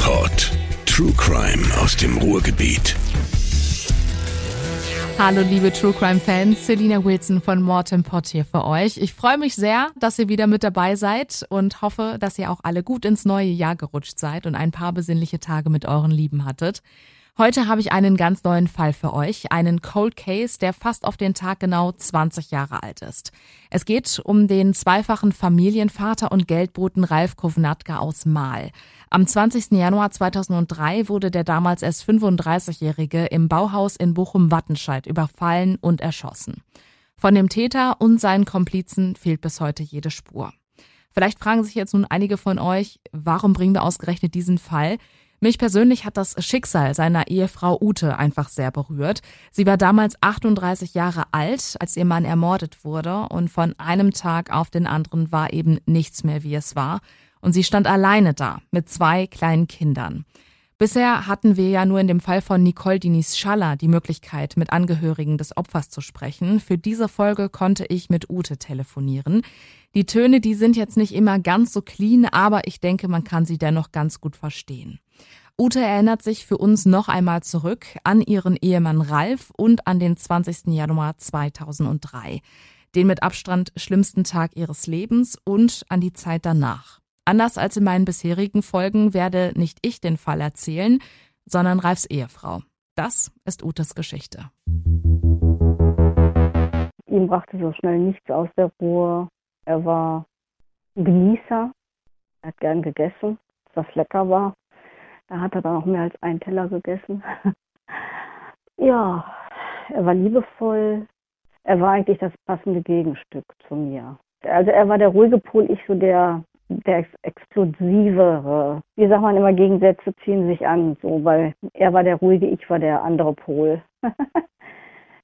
Ruhrpott. True Crime aus dem Ruhrgebiet. Hallo liebe True Crime Fans, Selina Wilson von Mortem Pot hier für euch. Ich freue mich sehr, dass ihr wieder mit dabei seid und hoffe, dass ihr auch alle gut ins neue Jahr gerutscht seid und ein paar besinnliche Tage mit euren Lieben hattet. Heute habe ich einen ganz neuen Fall für euch, einen Cold Case, der fast auf den Tag genau 20 Jahre alt ist. Es geht um den zweifachen Familienvater und Geldboten Ralf Kovnatka aus Mahl. Am 20. Januar 2003 wurde der damals erst 35-Jährige im Bauhaus in Bochum-Wattenscheid überfallen und erschossen. Von dem Täter und seinen Komplizen fehlt bis heute jede Spur. Vielleicht fragen sich jetzt nun einige von euch, warum bringen wir ausgerechnet diesen Fall? Mich persönlich hat das Schicksal seiner Ehefrau Ute einfach sehr berührt. Sie war damals 38 Jahre alt, als ihr Mann ermordet wurde und von einem Tag auf den anderen war eben nichts mehr, wie es war. Und sie stand alleine da mit zwei kleinen Kindern. Bisher hatten wir ja nur in dem Fall von Nicole Dinis Schaller die Möglichkeit, mit Angehörigen des Opfers zu sprechen. Für diese Folge konnte ich mit Ute telefonieren. Die Töne, die sind jetzt nicht immer ganz so clean, aber ich denke, man kann sie dennoch ganz gut verstehen. Ute erinnert sich für uns noch einmal zurück an ihren Ehemann Ralf und an den 20. Januar 2003, den mit Abstand schlimmsten Tag ihres Lebens und an die Zeit danach. Anders als in meinen bisherigen Folgen werde nicht ich den Fall erzählen, sondern Ralfs Ehefrau. Das ist Utes Geschichte. Ihm brachte so schnell nichts aus der Ruhe. Er war Genießer. Er hat gern gegessen, was lecker war. Da hat er dann auch mehr als einen Teller gegessen. ja, er war liebevoll. Er war eigentlich das passende Gegenstück zu mir. Also er war der ruhige Pol, ich so der, der explosivere. Wie sagt man immer, Gegensätze ziehen sich an, so, weil er war der ruhige, ich war der andere Pol.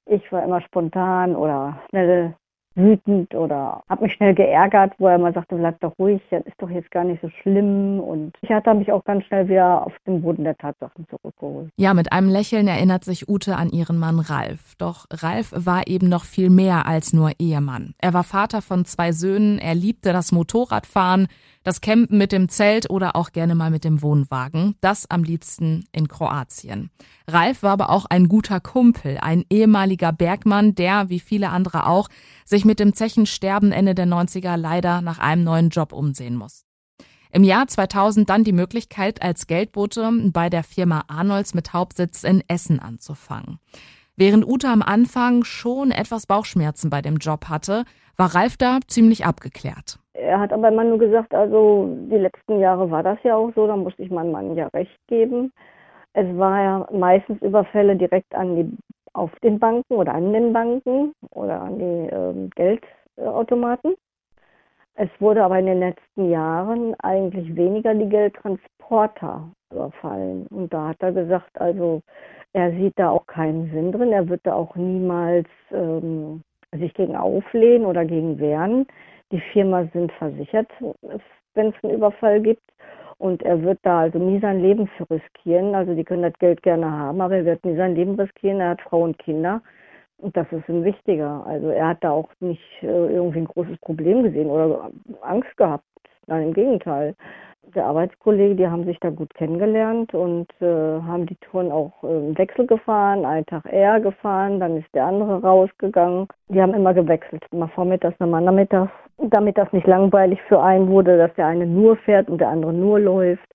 ich war immer spontan oder schnell wütend oder habe mich schnell geärgert, wo er immer sagte, bleib doch ruhig, das ist doch jetzt gar nicht so schlimm. Und ich hatte mich auch ganz schnell wieder auf den Boden der Tatsachen zurückgeholt. Ja, mit einem Lächeln erinnert sich Ute an ihren Mann Ralf. Doch Ralf war eben noch viel mehr als nur Ehemann. Er war Vater von zwei Söhnen, er liebte das Motorradfahren, das Campen mit dem Zelt oder auch gerne mal mit dem Wohnwagen. Das am liebsten in Kroatien. Ralf war aber auch ein guter Kumpel, ein ehemaliger Bergmann, der, wie viele andere auch, sich mit dem Zechensterben Ende der 90er leider nach einem neuen Job umsehen muss. Im Jahr 2000 dann die Möglichkeit, als Geldbote bei der Firma Arnolds mit Hauptsitz in Essen anzufangen. Während Uta am Anfang schon etwas Bauchschmerzen bei dem Job hatte, war Ralf da ziemlich abgeklärt. Er hat aber immer nur gesagt, also die letzten Jahre war das ja auch so, da musste ich meinem Mann ja recht geben. Es war ja meistens Überfälle direkt an die, auf den Banken oder an den Banken oder an die ähm, Geldautomaten. Es wurde aber in den letzten Jahren eigentlich weniger die Geldtransporter überfallen. Und da hat er gesagt, also er sieht da auch keinen Sinn drin. Er wird da auch niemals ähm, sich gegen auflehnen oder gegen wehren. Die Firma sind versichert, wenn es einen Überfall gibt. Und er wird da also nie sein Leben für riskieren. Also die können das Geld gerne haben, aber er wird nie sein Leben riskieren. Er hat Frau und Kinder. Und das ist ihm wichtiger. Also er hat da auch nicht äh, irgendwie ein großes Problem gesehen oder Angst gehabt. Nein, im Gegenteil der Arbeitskollege, die haben sich da gut kennengelernt und äh, haben die Touren auch äh, im Wechsel gefahren. Einen Tag er gefahren, dann ist der andere rausgegangen. Die haben immer gewechselt, immer vormittags, immer nachmittags, damit das nicht langweilig für einen wurde, dass der eine nur fährt und der andere nur läuft,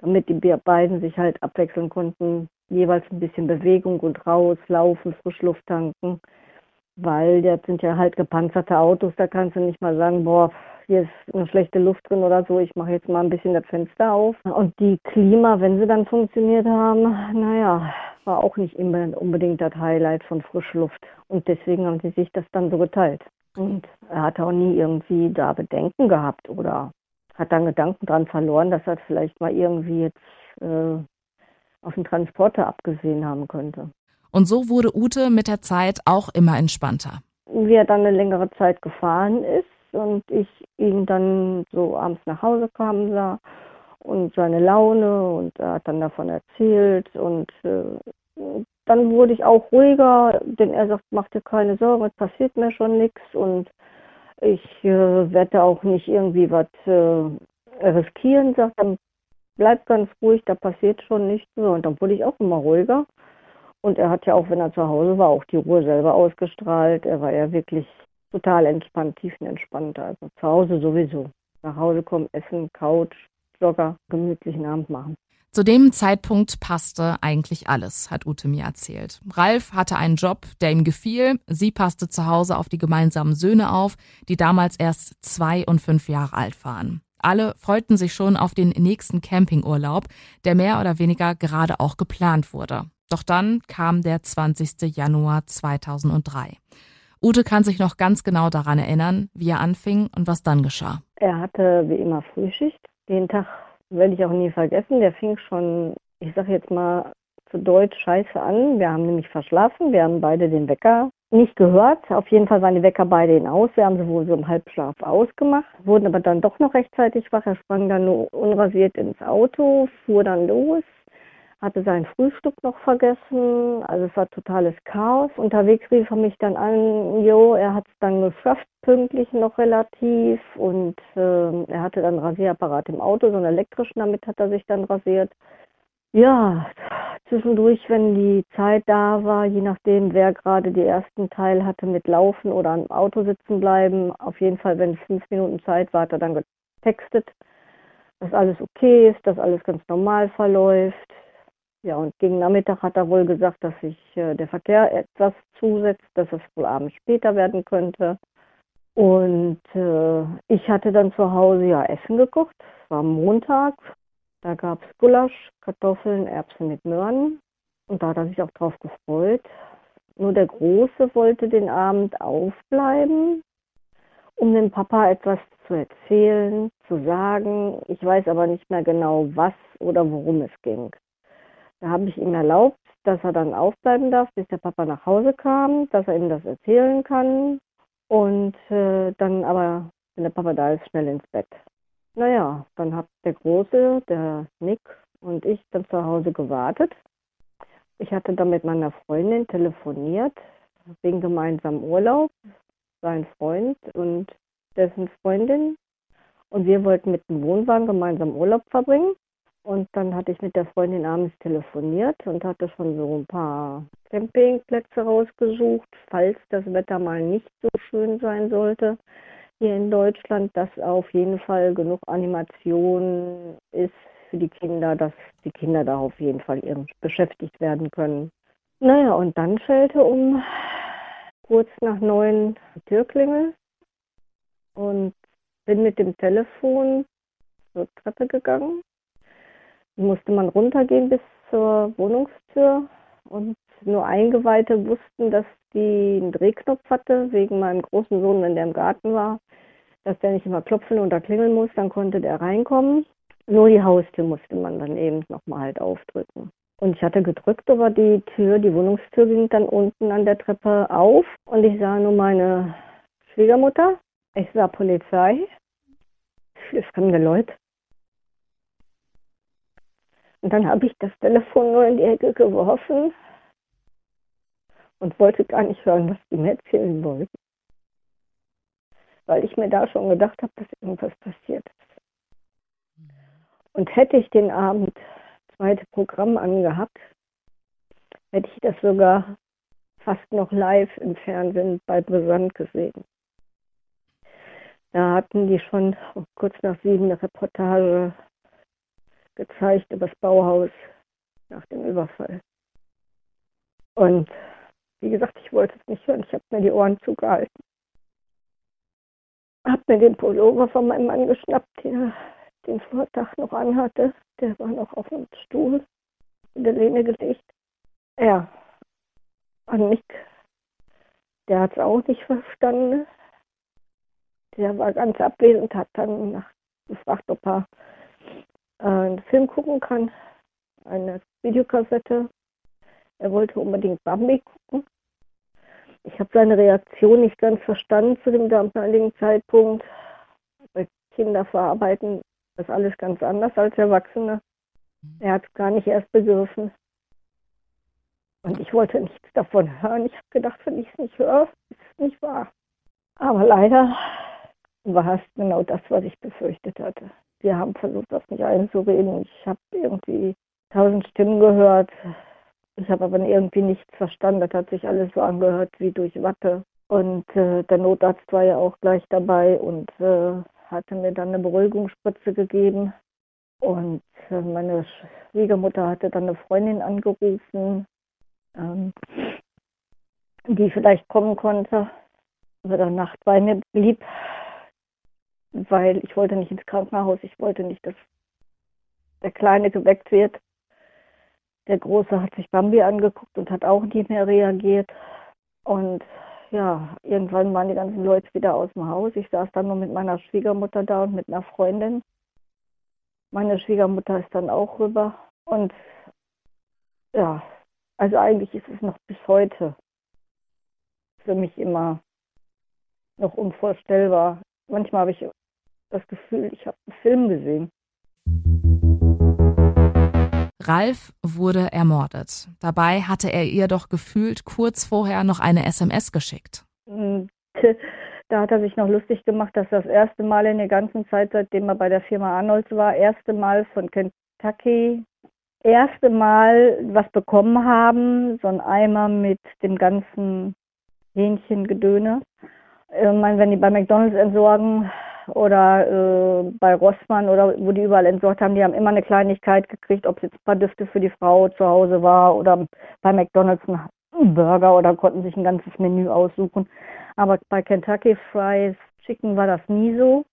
damit die beiden sich halt abwechseln konnten, jeweils ein bisschen Bewegung und raus, laufen, Frischluft tanken, weil das sind ja halt gepanzerte Autos, da kannst du nicht mal sagen, boah, hier ist eine schlechte Luft drin oder so, ich mache jetzt mal ein bisschen das Fenster auf. Und die Klima, wenn sie dann funktioniert haben, naja, war auch nicht immer unbedingt das Highlight von Frischluft. Und deswegen haben sie sich das dann so geteilt. Und er hat auch nie irgendwie da Bedenken gehabt oder hat dann Gedanken dran verloren, dass er vielleicht mal irgendwie jetzt äh, auf den Transporter abgesehen haben könnte. Und so wurde Ute mit der Zeit auch immer entspannter. Wie er dann eine längere Zeit gefahren ist, und ich ihn dann so abends nach Hause kommen sah und seine Laune und er hat dann davon erzählt und äh, dann wurde ich auch ruhiger, denn er sagt, mach dir keine Sorgen, es passiert mir schon nichts und ich äh, werde auch nicht irgendwie was äh, riskieren, sagt er, bleib ganz ruhig, da passiert schon nichts. Und dann wurde ich auch immer ruhiger. Und er hat ja auch, wenn er zu Hause war, auch die Ruhe selber ausgestrahlt. Er war ja wirklich total entspannt, tiefenentspannt. Also zu Hause sowieso. Nach Hause kommen, essen, Couch, Jogger, gemütlichen Abend machen. Zu dem Zeitpunkt passte eigentlich alles, hat Ute mir erzählt. Ralf hatte einen Job, der ihm gefiel. Sie passte zu Hause auf die gemeinsamen Söhne auf, die damals erst zwei und fünf Jahre alt waren. Alle freuten sich schon auf den nächsten Campingurlaub, der mehr oder weniger gerade auch geplant wurde. Doch dann kam der 20. Januar 2003. Ute kann sich noch ganz genau daran erinnern, wie er anfing und was dann geschah. Er hatte wie immer Frühschicht. Den Tag werde ich auch nie vergessen. Der fing schon, ich sage jetzt mal zu Deutsch, scheiße an. Wir haben nämlich verschlafen. Wir haben beide den Wecker nicht gehört. Auf jeden Fall waren die Wecker beide in aus. Wir haben sie wohl so im Halbschlaf ausgemacht, wurden aber dann doch noch rechtzeitig wach. Er sprang dann nur unrasiert ins Auto, fuhr dann los hatte sein Frühstück noch vergessen. Also es war totales Chaos. Unterwegs rief er mich dann an, jo, er hat es dann geschafft, pünktlich noch relativ. Und äh, er hatte dann Rasierapparat im Auto, so einen elektrischen, damit hat er sich dann rasiert. Ja, zwischendurch, wenn die Zeit da war, je nachdem, wer gerade die ersten Teil hatte mit Laufen oder am Auto sitzen bleiben, auf jeden Fall, wenn fünf Minuten Zeit war, hat er dann getextet, dass alles okay ist, dass alles ganz normal verläuft. Ja, und gegen Nachmittag hat er wohl gesagt, dass sich äh, der Verkehr etwas zusetzt, dass es wohl abends später werden könnte. Und äh, ich hatte dann zu Hause ja Essen gekocht. Es war Montag. Da gab es Gulasch, Kartoffeln, Erbsen mit Möhren. Und da hat er sich auch drauf gefreut. Nur der Große wollte den Abend aufbleiben, um dem Papa etwas zu erzählen, zu sagen. Ich weiß aber nicht mehr genau, was oder worum es ging. Da habe ich ihm erlaubt, dass er dann aufbleiben darf, bis der Papa nach Hause kam, dass er ihm das erzählen kann. Und äh, dann aber, wenn der Papa da ist, schnell ins Bett. Naja, dann hat der Große, der Nick und ich dann zu Hause gewartet. Ich hatte dann mit meiner Freundin telefoniert, wegen gemeinsamem Urlaub, sein Freund und dessen Freundin. Und wir wollten mit dem Wohnwagen gemeinsam Urlaub verbringen. Und dann hatte ich mit der Freundin abends telefoniert und hatte schon so ein paar Campingplätze rausgesucht, falls das Wetter mal nicht so schön sein sollte hier in Deutschland, dass auf jeden Fall genug Animation ist für die Kinder, dass die Kinder da auf jeden Fall beschäftigt werden können. Naja, und dann schellte um kurz nach neun die Türklingel und bin mit dem Telefon zur Treppe gegangen musste man runtergehen bis zur Wohnungstür und nur Eingeweihte wussten, dass die einen Drehknopf hatte, wegen meinem großen Sohn, wenn der im Garten war, dass der nicht immer klopfen oder klingeln muss, dann konnte der reinkommen. Nur die Haustür musste man dann eben nochmal halt aufdrücken. Und ich hatte gedrückt, aber die Tür, die Wohnungstür ging dann unten an der Treppe auf und ich sah nur meine Schwiegermutter. Ich sah Polizei. Viele fremde Leute. Und dann habe ich das Telefon nur in die Ecke geworfen und wollte gar nicht hören, was die mir erzählen wollten. Weil ich mir da schon gedacht habe, dass irgendwas passiert ist. Und hätte ich den Abend zweite Programm angehabt, hätte ich das sogar fast noch live im Fernsehen bei Brisant gesehen. Da hatten die schon kurz nach sieben eine Reportage gezeigt über das Bauhaus nach dem Überfall. Und wie gesagt, ich wollte es nicht hören. Ich habe mir die Ohren zugehalten. Habe mir den Pullover von meinem Mann geschnappt, den den Vortag noch anhatte. Der war noch auf dem Stuhl in der Lehne gelegt. Ja, an Nick, der hat es auch nicht verstanden. Der war ganz abwesend, hat dann gefragt, ob er einen Film gucken kann, eine Videokassette. Er wollte unbedingt Bambi gucken. Ich habe seine Reaktion nicht ganz verstanden zu dem damaligen Zeitpunkt. Kinder verarbeiten das alles ganz anders als Erwachsene. Er hat es gar nicht erst begriffen. Und ich wollte nichts davon hören. Ich habe gedacht, wenn ich es nicht höre, ist es nicht wahr. Aber leider war es genau das, was ich befürchtet hatte. Wir haben versucht, das nicht einzureden. Ich habe irgendwie tausend Stimmen gehört. Ich habe aber irgendwie nichts verstanden. Das hat sich alles so angehört wie durch Watte. Und äh, der Notarzt war ja auch gleich dabei und äh, hatte mir dann eine Beruhigungsspritze gegeben. Und äh, meine Schwiegermutter hatte dann eine Freundin angerufen, ähm, die vielleicht kommen konnte, dann Nacht bei mir blieb, weil ich wollte nicht ins Krankenhaus, ich wollte nicht, dass der Kleine geweckt wird. Der Große hat sich Bambi angeguckt und hat auch nicht mehr reagiert. Und ja, irgendwann waren die ganzen Leute wieder aus dem Haus. Ich saß dann nur mit meiner Schwiegermutter da und mit einer Freundin. Meine Schwiegermutter ist dann auch rüber. Und ja, also eigentlich ist es noch bis heute für mich immer noch unvorstellbar. Manchmal habe ich das Gefühl, ich habe einen Film gesehen. Ralf wurde ermordet. Dabei hatte er ihr doch gefühlt kurz vorher noch eine SMS geschickt. Und da hat er sich noch lustig gemacht, dass das erste Mal in der ganzen Zeit, seitdem er bei der Firma Arnolds war, erste Mal von Kentucky, erste Mal was bekommen haben, so ein Eimer mit dem ganzen Hähnchengedöne. Ich meine, wenn die bei McDonalds entsorgen, oder äh, bei Rossmann oder wo die überall entsorgt haben, die haben immer eine Kleinigkeit gekriegt, ob es jetzt ein paar Düfte für die Frau zu Hause war oder bei McDonalds ein Burger oder konnten sich ein ganzes Menü aussuchen. Aber bei Kentucky Fries Chicken war das nie so.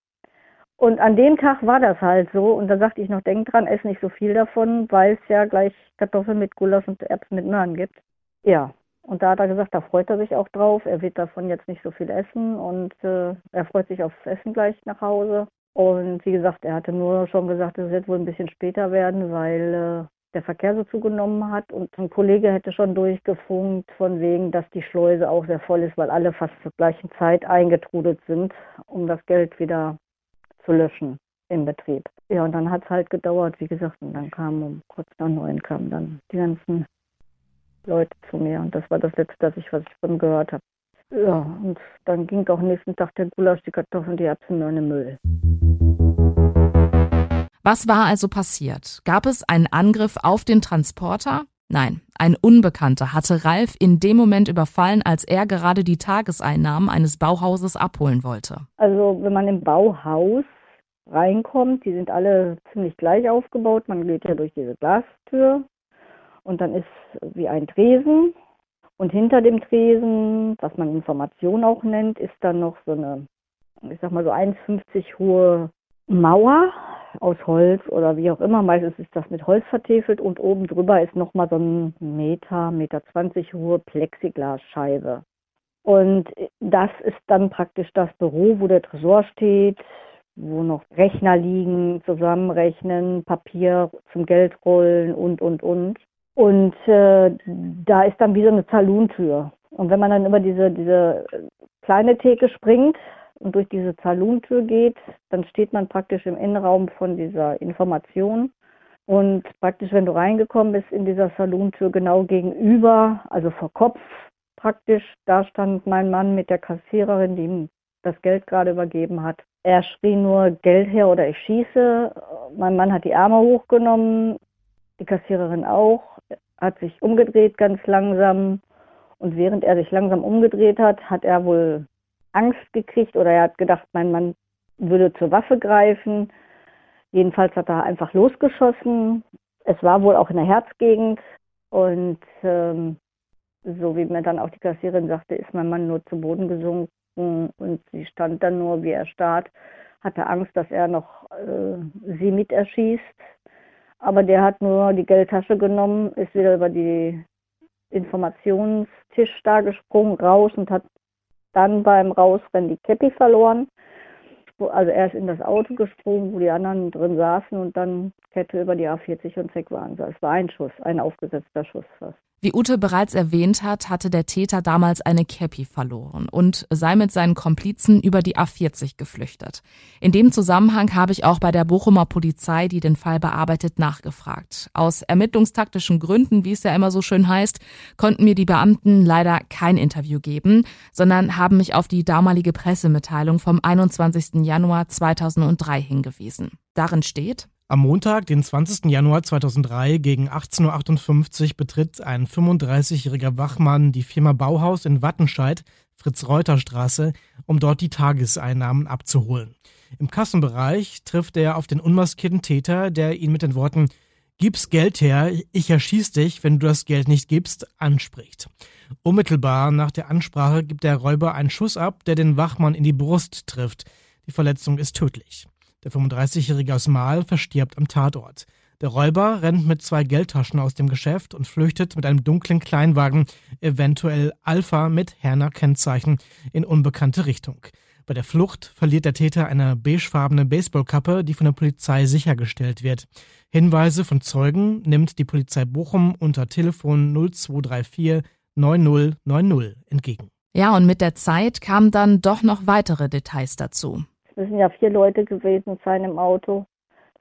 Und an dem Tag war das halt so. Und da sagte ich noch, denk dran, ess nicht so viel davon, weil es ja gleich Kartoffeln mit Gulasch und Erbsen mit Möhren gibt. Ja, und da hat er gesagt, da freut er sich auch drauf. Er wird davon jetzt nicht so viel essen und äh, er freut sich aufs Essen gleich nach Hause. Und wie gesagt, er hatte nur schon gesagt, es wird wohl ein bisschen später werden, weil äh, der Verkehr so zugenommen hat. Und ein Kollege hätte schon durchgefunkt, von wegen, dass die Schleuse auch sehr voll ist, weil alle fast zur gleichen Zeit eingetrudelt sind, um das Geld wieder zu löschen im Betrieb. Ja, und dann hat es halt gedauert, wie gesagt, und dann kam um kurz nach neun kamen dann die ganzen Leute zu mir. Und das war das Letzte, das ich, was ich von gehört habe. Ja, und dann ging auch nächsten Tag der Gulasch, die Kartoffeln, die Erbsen in den Müll. Was war also passiert? Gab es einen Angriff auf den Transporter? Nein, ein Unbekannter hatte Ralf in dem Moment überfallen, als er gerade die Tageseinnahmen eines Bauhauses abholen wollte. Also wenn man im Bauhaus reinkommt, die sind alle ziemlich gleich aufgebaut. Man geht ja durch diese Glastür und dann ist wie ein Tresen. Und hinter dem Tresen, was man Information auch nennt, ist dann noch so eine, ich sag mal so 1,50 hohe Mauer aus Holz oder wie auch immer. Meistens ist das mit Holz vertefelt und oben drüber ist nochmal so ein Meter, Meter 20 hohe Plexiglasscheibe. Und das ist dann praktisch das Büro, wo der Tresor steht, wo noch Rechner liegen, zusammenrechnen, Papier zum Geldrollen und, und, und. Und äh, da ist dann wie so eine Zaluntür. Und wenn man dann über diese, diese kleine Theke springt und durch diese Zaluntür geht, dann steht man praktisch im Innenraum von dieser Information. Und praktisch, wenn du reingekommen bist in dieser Saluntür genau gegenüber, also vor Kopf praktisch, da stand mein Mann mit der Kassiererin, die ihm das Geld gerade übergeben hat. Er schrie nur Geld her oder ich schieße. Mein Mann hat die Arme hochgenommen, die Kassiererin auch, hat sich umgedreht ganz langsam. Und während er sich langsam umgedreht hat, hat er wohl Angst gekriegt oder er hat gedacht, mein Mann würde zur Waffe greifen. Jedenfalls hat er einfach losgeschossen. Es war wohl auch in der Herzgegend. Und ähm, so wie mir dann auch die Kassiererin sagte, ist mein Mann nur zu Boden gesunken und sie stand dann nur, wie er starrt, hatte Angst, dass er noch äh, sie mit erschießt. Aber der hat nur die Geldtasche genommen, ist wieder über die Informationstisch da gesprungen, raus und hat dann beim Rausrennen die Käppi verloren. Also er ist in das Auto gesprungen, wo die anderen drin saßen und dann Kette über die A40 und weg waren. Also es war ein Schuss, ein aufgesetzter Schuss fast. Wie Ute bereits erwähnt hat, hatte der Täter damals eine Cappy verloren und sei mit seinen Komplizen über die A40 geflüchtet. In dem Zusammenhang habe ich auch bei der Bochumer Polizei, die den Fall bearbeitet, nachgefragt. Aus ermittlungstaktischen Gründen, wie es ja immer so schön heißt, konnten mir die Beamten leider kein Interview geben, sondern haben mich auf die damalige Pressemitteilung vom 21. Januar 2003 hingewiesen. Darin steht, am Montag, den 20. Januar 2003 gegen 18.58 Uhr betritt ein 35-jähriger Wachmann die Firma Bauhaus in Wattenscheid, Fritz-Reuter-Straße, um dort die Tageseinnahmen abzuholen. Im Kassenbereich trifft er auf den unmaskierten Täter, der ihn mit den Worten Gib's Geld her, ich erschieß dich, wenn du das Geld nicht gibst, anspricht. Unmittelbar nach der Ansprache gibt der Räuber einen Schuss ab, der den Wachmann in die Brust trifft. Die Verletzung ist tödlich. Der 35-Jährige aus Mahl verstirbt am Tatort. Der Räuber rennt mit zwei Geldtaschen aus dem Geschäft und flüchtet mit einem dunklen Kleinwagen, eventuell Alpha mit Herner Kennzeichen, in unbekannte Richtung. Bei der Flucht verliert der Täter eine beigefarbene Baseballkappe, die von der Polizei sichergestellt wird. Hinweise von Zeugen nimmt die Polizei Bochum unter Telefon 0234 9090 entgegen. Ja, und mit der Zeit kamen dann doch noch weitere Details dazu müssen ja vier Leute gewesen sein im Auto.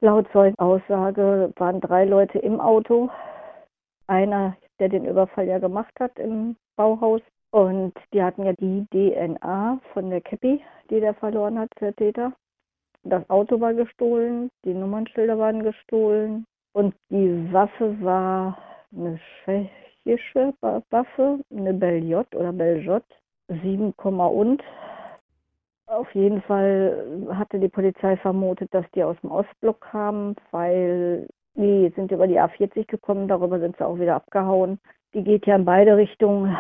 Laut Aussage waren drei Leute im Auto. Einer, der den Überfall ja gemacht hat im Bauhaus. Und die hatten ja die DNA von der Käppi, die der verloren hat, der Täter. Das Auto war gestohlen, die Nummernschilder waren gestohlen und die Waffe war eine tschechische Waffe, eine Belliot oder Beljot, 7, und auf jeden Fall hatte die Polizei vermutet, dass die aus dem Ostblock kamen, weil die sind über die A40 gekommen, darüber sind sie auch wieder abgehauen. Die geht ja in beide Richtungen.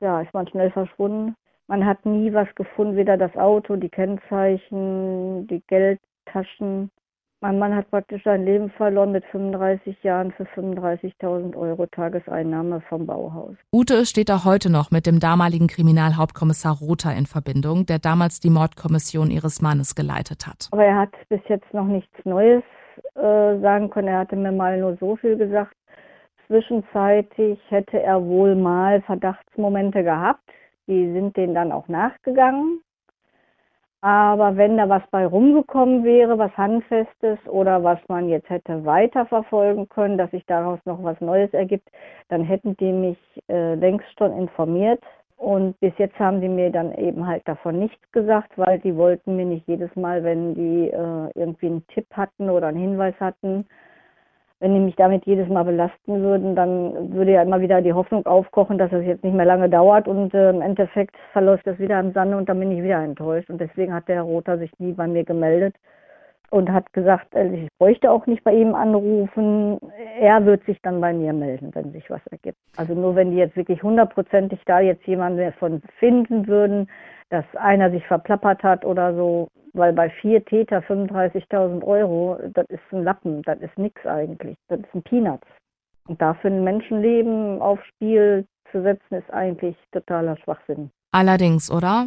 Ja, ist man schnell verschwunden. Man hat nie was gefunden, weder das Auto, die Kennzeichen, die Geldtaschen. Mein Mann hat praktisch sein Leben verloren mit 35 Jahren für 35.000 Euro Tageseinnahme vom Bauhaus. Ute steht auch heute noch mit dem damaligen Kriminalhauptkommissar Rother in Verbindung, der damals die Mordkommission ihres Mannes geleitet hat. Aber er hat bis jetzt noch nichts Neues äh, sagen können. Er hatte mir mal nur so viel gesagt. Zwischenzeitlich hätte er wohl mal Verdachtsmomente gehabt. Die sind denen dann auch nachgegangen. Aber wenn da was bei rumgekommen wäre, was Handfestes oder was man jetzt hätte weiterverfolgen können, dass sich daraus noch was Neues ergibt, dann hätten die mich äh, längst schon informiert. Und bis jetzt haben die mir dann eben halt davon nichts gesagt, weil die wollten mir nicht jedes Mal, wenn die äh, irgendwie einen Tipp hatten oder einen Hinweis hatten, wenn die mich damit jedes Mal belasten würden, dann würde ja immer wieder die Hoffnung aufkochen, dass es jetzt nicht mehr lange dauert und äh, im Endeffekt verläuft das wieder im Sande und dann bin ich wieder enttäuscht. Und deswegen hat der Herr Rother sich nie bei mir gemeldet und hat gesagt, äh, ich bräuchte auch nicht bei ihm anrufen. Er wird sich dann bei mir melden, wenn sich was ergibt. Also nur wenn die jetzt wirklich hundertprozentig da jetzt jemanden davon finden würden, dass einer sich verplappert hat oder so, weil bei vier Täter 35.000 Euro, das ist ein Lappen, das ist nichts eigentlich, das ist ein Peanuts. Und dafür ein Menschenleben aufs Spiel zu setzen, ist eigentlich totaler Schwachsinn. Allerdings, oder?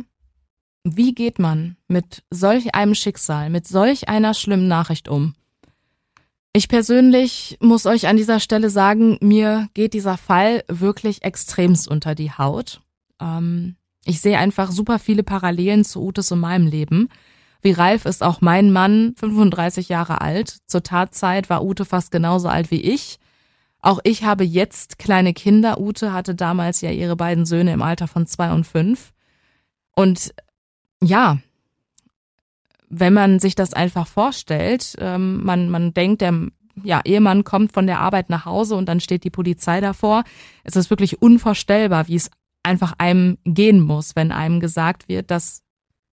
Wie geht man mit solch einem Schicksal, mit solch einer schlimmen Nachricht um? Ich persönlich muss euch an dieser Stelle sagen, mir geht dieser Fall wirklich extremst unter die Haut. Ähm, ich sehe einfach super viele Parallelen zu Utes und meinem Leben. Wie Ralf ist auch mein Mann, 35 Jahre alt. Zur Tatzeit war Ute fast genauso alt wie ich. Auch ich habe jetzt kleine Kinder. Ute hatte damals ja ihre beiden Söhne im Alter von zwei und fünf. Und ja, wenn man sich das einfach vorstellt, ähm, man, man denkt, der ja, Ehemann kommt von der Arbeit nach Hause und dann steht die Polizei davor. Es ist wirklich unvorstellbar, wie es einfach einem gehen muss, wenn einem gesagt wird, dass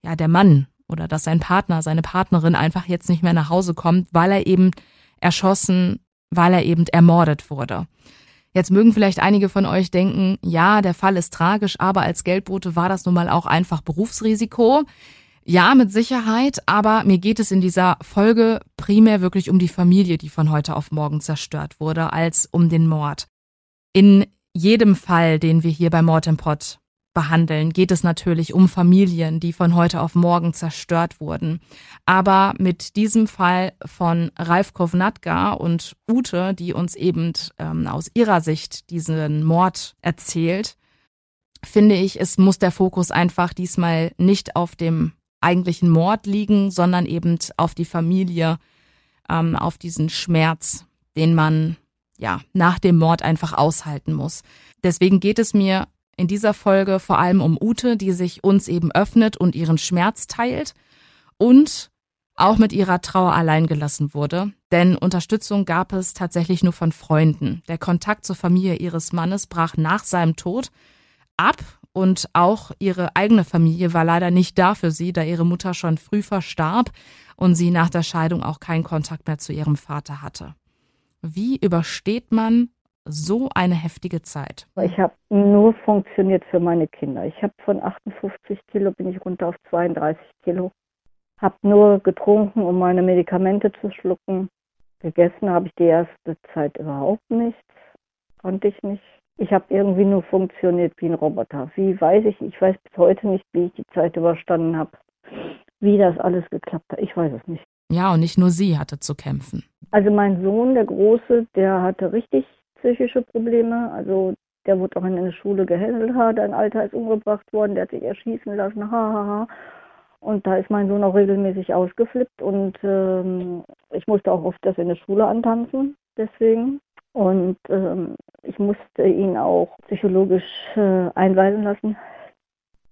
ja der Mann oder dass sein Partner, seine Partnerin einfach jetzt nicht mehr nach Hause kommt, weil er eben erschossen, weil er eben ermordet wurde. Jetzt mögen vielleicht einige von euch denken, ja, der Fall ist tragisch, aber als Geldbote war das nun mal auch einfach Berufsrisiko. Ja, mit Sicherheit, aber mir geht es in dieser Folge primär wirklich um die Familie, die von heute auf morgen zerstört wurde, als um den Mord. In jedem Fall, den wir hier bei Mord im Pott behandeln, geht es natürlich um Familien, die von heute auf morgen zerstört wurden. Aber mit diesem Fall von Ralf Kovnatka und Ute, die uns eben ähm, aus ihrer Sicht diesen Mord erzählt, finde ich, es muss der Fokus einfach diesmal nicht auf dem eigentlichen Mord liegen, sondern eben auf die Familie, ähm, auf diesen Schmerz, den man ja nach dem Mord einfach aushalten muss. Deswegen geht es mir in dieser Folge vor allem um Ute, die sich uns eben öffnet und ihren Schmerz teilt und auch mit ihrer Trauer allein gelassen wurde, denn Unterstützung gab es tatsächlich nur von Freunden. Der Kontakt zur Familie ihres Mannes brach nach seinem Tod ab und auch ihre eigene Familie war leider nicht da für sie, da ihre Mutter schon früh verstarb und sie nach der Scheidung auch keinen Kontakt mehr zu ihrem Vater hatte. Wie übersteht man so eine heftige Zeit? Ich habe nur funktioniert für meine Kinder. Ich habe von 58 Kilo bin ich runter auf 32 Kilo. Habe nur getrunken, um meine Medikamente zu schlucken. Gegessen habe ich die erste Zeit überhaupt nichts. Konnte ich nicht. Ich habe irgendwie nur funktioniert wie ein Roboter. Wie weiß ich, ich weiß bis heute nicht, wie ich die Zeit überstanden habe. Wie das alles geklappt hat, ich weiß es nicht. Ja, und nicht nur sie hatte zu kämpfen. Also mein Sohn, der Große, der hatte richtig psychische Probleme. Also der wurde auch in der Schule gehänselt, ein Alter ist umgebracht worden, der hat sich erschießen lassen, hahaha. Ha, ha. Und da ist mein Sohn auch regelmäßig ausgeflippt und ähm, ich musste auch oft das in der Schule antanzen, deswegen. Und ähm, ich musste ihn auch psychologisch äh, einweisen lassen.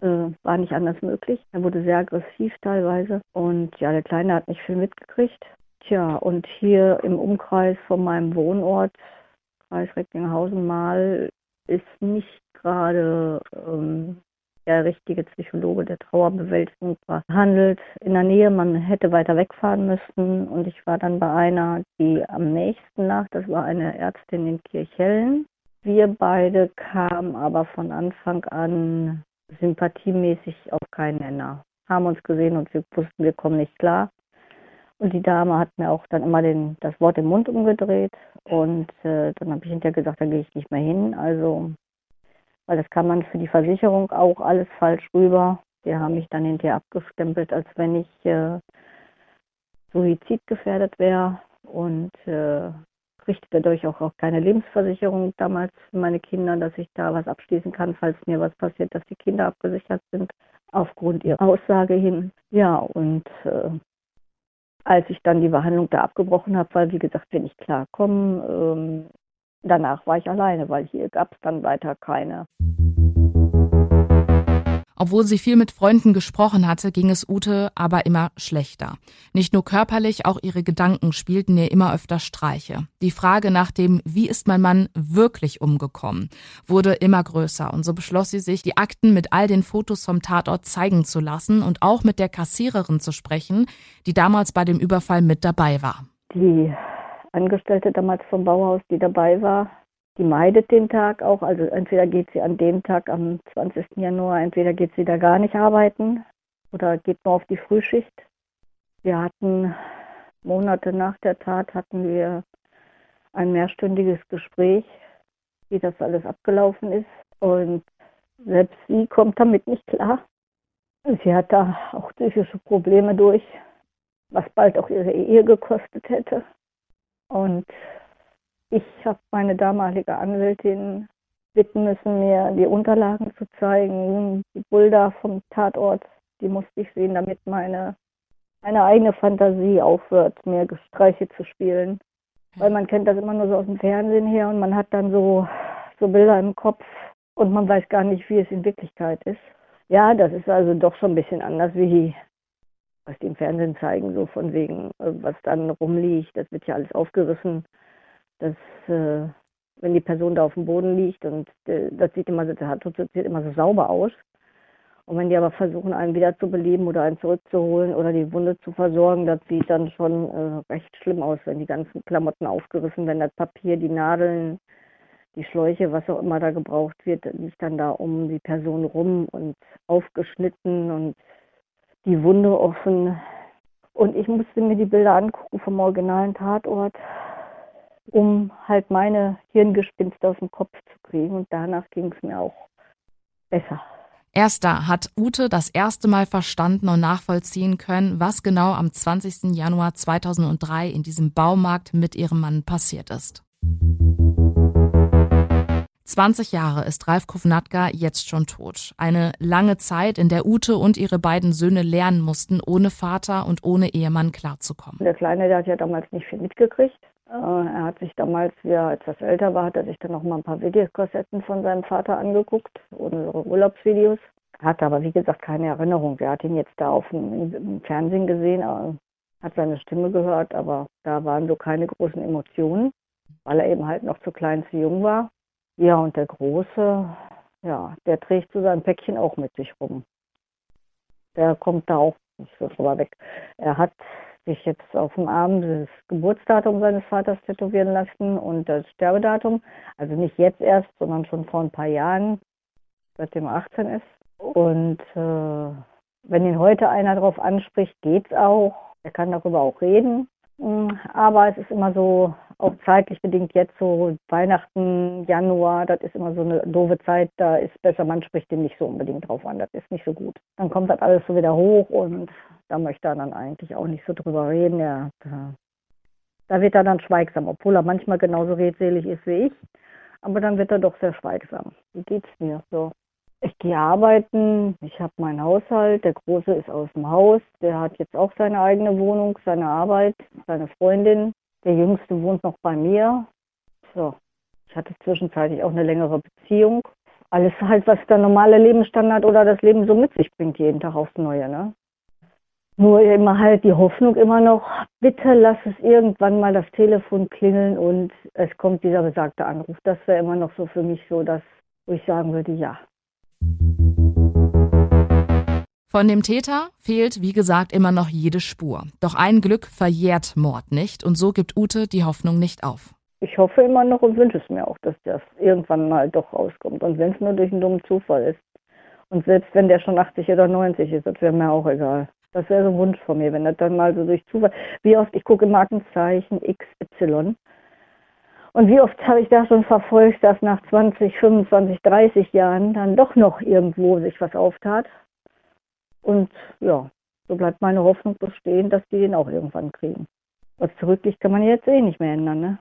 Äh, war nicht anders möglich. Er wurde sehr aggressiv teilweise. Und ja, der Kleine hat nicht viel mitgekriegt. Tja, und hier im Umkreis von meinem Wohnort, Kreis Recklinghausen-Mal, ist nicht gerade ähm, der richtige Psychologe der Trauerbewältigung behandelt. In der Nähe, man hätte weiter wegfahren müssen und ich war dann bei einer, die am nächsten lag, das war eine Ärztin in Kirchhellen. Wir beide kamen aber von Anfang an sympathiemäßig auf keinen Nenner. Haben uns gesehen und wir wussten, wir kommen nicht klar. Und die Dame hat mir auch dann immer den, das Wort im Mund umgedreht und äh, dann habe ich hinterher gesagt, da gehe ich nicht mehr hin. Also weil das kann man für die Versicherung auch alles falsch rüber. Die haben mich dann hinterher abgestempelt, als wenn ich äh, suizidgefährdet wäre und äh, kriegte dadurch auch, auch keine Lebensversicherung damals für meine Kinder, dass ich da was abschließen kann, falls mir was passiert, dass die Kinder abgesichert sind, aufgrund ihrer Aussage hin. Ja, und äh, als ich dann die Behandlung da abgebrochen habe, weil wie gesagt, wenn ich klarkomme, ähm, danach war ich alleine, weil hier gab es dann weiter keine. Obwohl sie viel mit Freunden gesprochen hatte, ging es Ute aber immer schlechter. Nicht nur körperlich, auch ihre Gedanken spielten ihr immer öfter Streiche. Die Frage nach dem, wie ist mein Mann wirklich umgekommen, wurde immer größer und so beschloss sie sich, die Akten mit all den Fotos vom Tatort zeigen zu lassen und auch mit der Kassiererin zu sprechen, die damals bei dem Überfall mit dabei war. Die Angestellte damals vom Bauhaus, die dabei war, die meidet den Tag auch. Also entweder geht sie an dem Tag am 20. Januar, entweder geht sie da gar nicht arbeiten oder geht nur auf die Frühschicht. Wir hatten Monate nach der Tat hatten wir ein mehrstündiges Gespräch, wie das alles abgelaufen ist. Und selbst sie kommt damit nicht klar. Sie hat da auch psychische Probleme durch, was bald auch ihre Ehe gekostet hätte. Und ich habe meine damalige Anwältin bitten müssen, mir die Unterlagen zu zeigen, die Bilder vom Tatort, die musste ich sehen, damit meine, meine eigene Fantasie aufhört, mir Streiche zu spielen. Weil man kennt das immer nur so aus dem Fernsehen her und man hat dann so, so Bilder im Kopf und man weiß gar nicht, wie es in Wirklichkeit ist. Ja, das ist also doch schon ein bisschen anders wie was die im Fernsehen zeigen, so von wegen, äh, was dann rumliegt, das wird ja alles aufgerissen. Das, äh, wenn die Person da auf dem Boden liegt und äh, das sieht immer so, das sieht immer so sauber aus. Und wenn die aber versuchen, einen wieder zu beleben oder einen zurückzuholen oder die Wunde zu versorgen, das sieht dann schon äh, recht schlimm aus, wenn die ganzen Klamotten aufgerissen werden, das Papier, die Nadeln, die Schläuche, was auch immer da gebraucht wird, liegt dann da um die Person rum und aufgeschnitten und die Wunde offen. Und ich musste mir die Bilder angucken vom originalen Tatort, um halt meine Hirngespinste aus dem Kopf zu kriegen. Und danach ging es mir auch besser. Erst da hat Ute das erste Mal verstanden und nachvollziehen können, was genau am 20. Januar 2003 in diesem Baumarkt mit ihrem Mann passiert ist. 20 Jahre ist Ralf Kovnatka jetzt schon tot. Eine lange Zeit, in der Ute und ihre beiden Söhne lernen mussten, ohne Vater und ohne Ehemann klarzukommen. Der Kleine, der hat ja damals nicht viel mitgekriegt. Äh, er hat sich damals, wie er etwas älter war, hat er sich dann noch mal ein paar Videokassetten von seinem Vater angeguckt, unsere Urlaubsvideos. Hat aber, wie gesagt, keine Erinnerung. Er hat ihn jetzt da auf dem, im Fernsehen gesehen, äh, hat seine Stimme gehört, aber da waren so keine großen Emotionen, weil er eben halt noch zu klein, zu jung war. Ja, und der Große, ja, der trägt so sein Päckchen auch mit sich rum. Der kommt da auch nicht so drüber weg. Er hat sich jetzt auf dem Arm das Geburtsdatum seines Vaters tätowieren lassen und das Sterbedatum. Also nicht jetzt erst, sondern schon vor ein paar Jahren, seitdem er 18 ist. Und äh, wenn ihn heute einer darauf anspricht, geht's auch. Er kann darüber auch reden. Aber es ist immer so, auch zeitlich bedingt jetzt so Weihnachten, Januar, das ist immer so eine doofe Zeit, da ist besser, man spricht dem nicht so unbedingt drauf an, das ist nicht so gut. Dann kommt das alles so wieder hoch und da möchte er dann eigentlich auch nicht so drüber reden. Ja, da, da wird er dann schweigsam, obwohl er manchmal genauso redselig ist wie ich. Aber dann wird er doch sehr schweigsam. Wie geht's mir? So. Ich gehe arbeiten, ich habe meinen Haushalt, der Große ist aus dem Haus, der hat jetzt auch seine eigene Wohnung, seine Arbeit, seine Freundin. Der Jüngste wohnt noch bei mir. So, ich hatte zwischenzeitlich auch eine längere Beziehung. Alles halt, was der normale Lebensstandard oder das Leben so mit sich bringt, jeden Tag aufs Neue, ne? Nur immer halt die Hoffnung immer noch, bitte lass es irgendwann mal das Telefon klingeln und es kommt dieser besagte Anruf. Das wäre immer noch so für mich so, dass, wo ich sagen würde, ja, von dem Täter fehlt, wie gesagt, immer noch jede Spur. Doch ein Glück verjährt Mord nicht und so gibt Ute die Hoffnung nicht auf. Ich hoffe immer noch und wünsche es mir auch, dass das irgendwann mal doch rauskommt. Und wenn es nur durch einen dummen Zufall ist. Und selbst wenn der schon 80 oder 90 ist, das wäre mir auch egal. Das wäre so ein Wunsch von mir, wenn das dann mal so durch Zufall. Wie oft, ich gucke Markenzeichen XY. Und wie oft habe ich da schon verfolgt, dass nach 20, 25, 30 Jahren dann doch noch irgendwo sich was auftat. Und ja, so bleibt meine Hoffnung bestehen, dass die den auch irgendwann kriegen. Was zurückliegt, kann man jetzt eh nicht mehr ändern. Ne?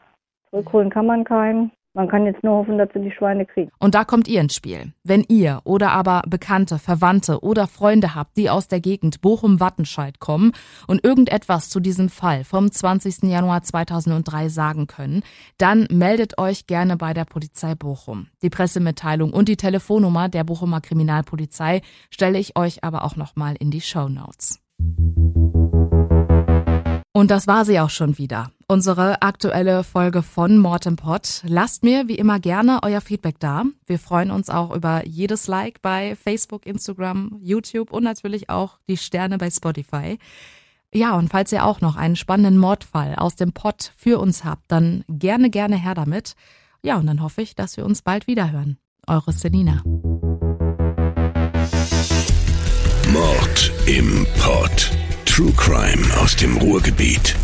Zurückholen kann man keinen. Man kann jetzt nur hoffen, dass sie die Schweine kriegen. Und da kommt ihr ins Spiel. Wenn ihr oder aber Bekannte, Verwandte oder Freunde habt, die aus der Gegend Bochum-Wattenscheid kommen und irgendetwas zu diesem Fall vom 20. Januar 2003 sagen können, dann meldet euch gerne bei der Polizei Bochum. Die Pressemitteilung und die Telefonnummer der Bochumer Kriminalpolizei stelle ich euch aber auch nochmal in die Show Notes. Und das war sie auch schon wieder. Unsere aktuelle Folge von Mortem Pot. Lasst mir wie immer gerne euer Feedback da. Wir freuen uns auch über jedes Like bei Facebook, Instagram, YouTube und natürlich auch die Sterne bei Spotify. Ja, und falls ihr auch noch einen spannenden Mordfall aus dem Pott für uns habt, dann gerne, gerne her damit. Ja, und dann hoffe ich, dass wir uns bald wieder hören. Eure Selina. Mord im Pott. True Crime aus dem Ruhrgebiet.